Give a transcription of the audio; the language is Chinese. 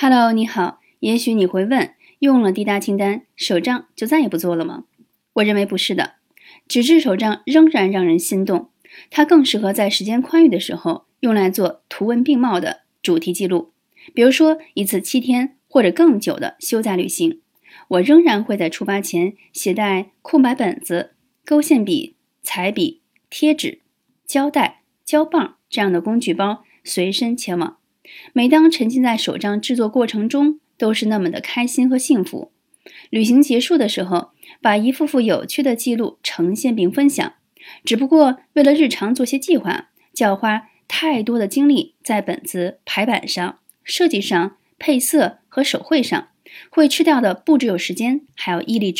Hello，你好。也许你会问，用了滴答清单，手账就再也不做了吗？我认为不是的，纸质手账仍然让人心动。它更适合在时间宽裕的时候用来做图文并茂的主题记录，比如说一次七天或者更久的休假旅行。我仍然会在出发前携带空白本子、勾线笔、彩笔、贴纸、胶带、胶棒这样的工具包随身前往。每当沉浸在手账制作过程中，都是那么的开心和幸福。旅行结束的时候，把一幅幅有趣的记录呈现并分享。只不过为了日常做些计划，就要花太多的精力在本子排版上、设计上、配色和手绘上，会吃掉的不只有时间，还有毅力。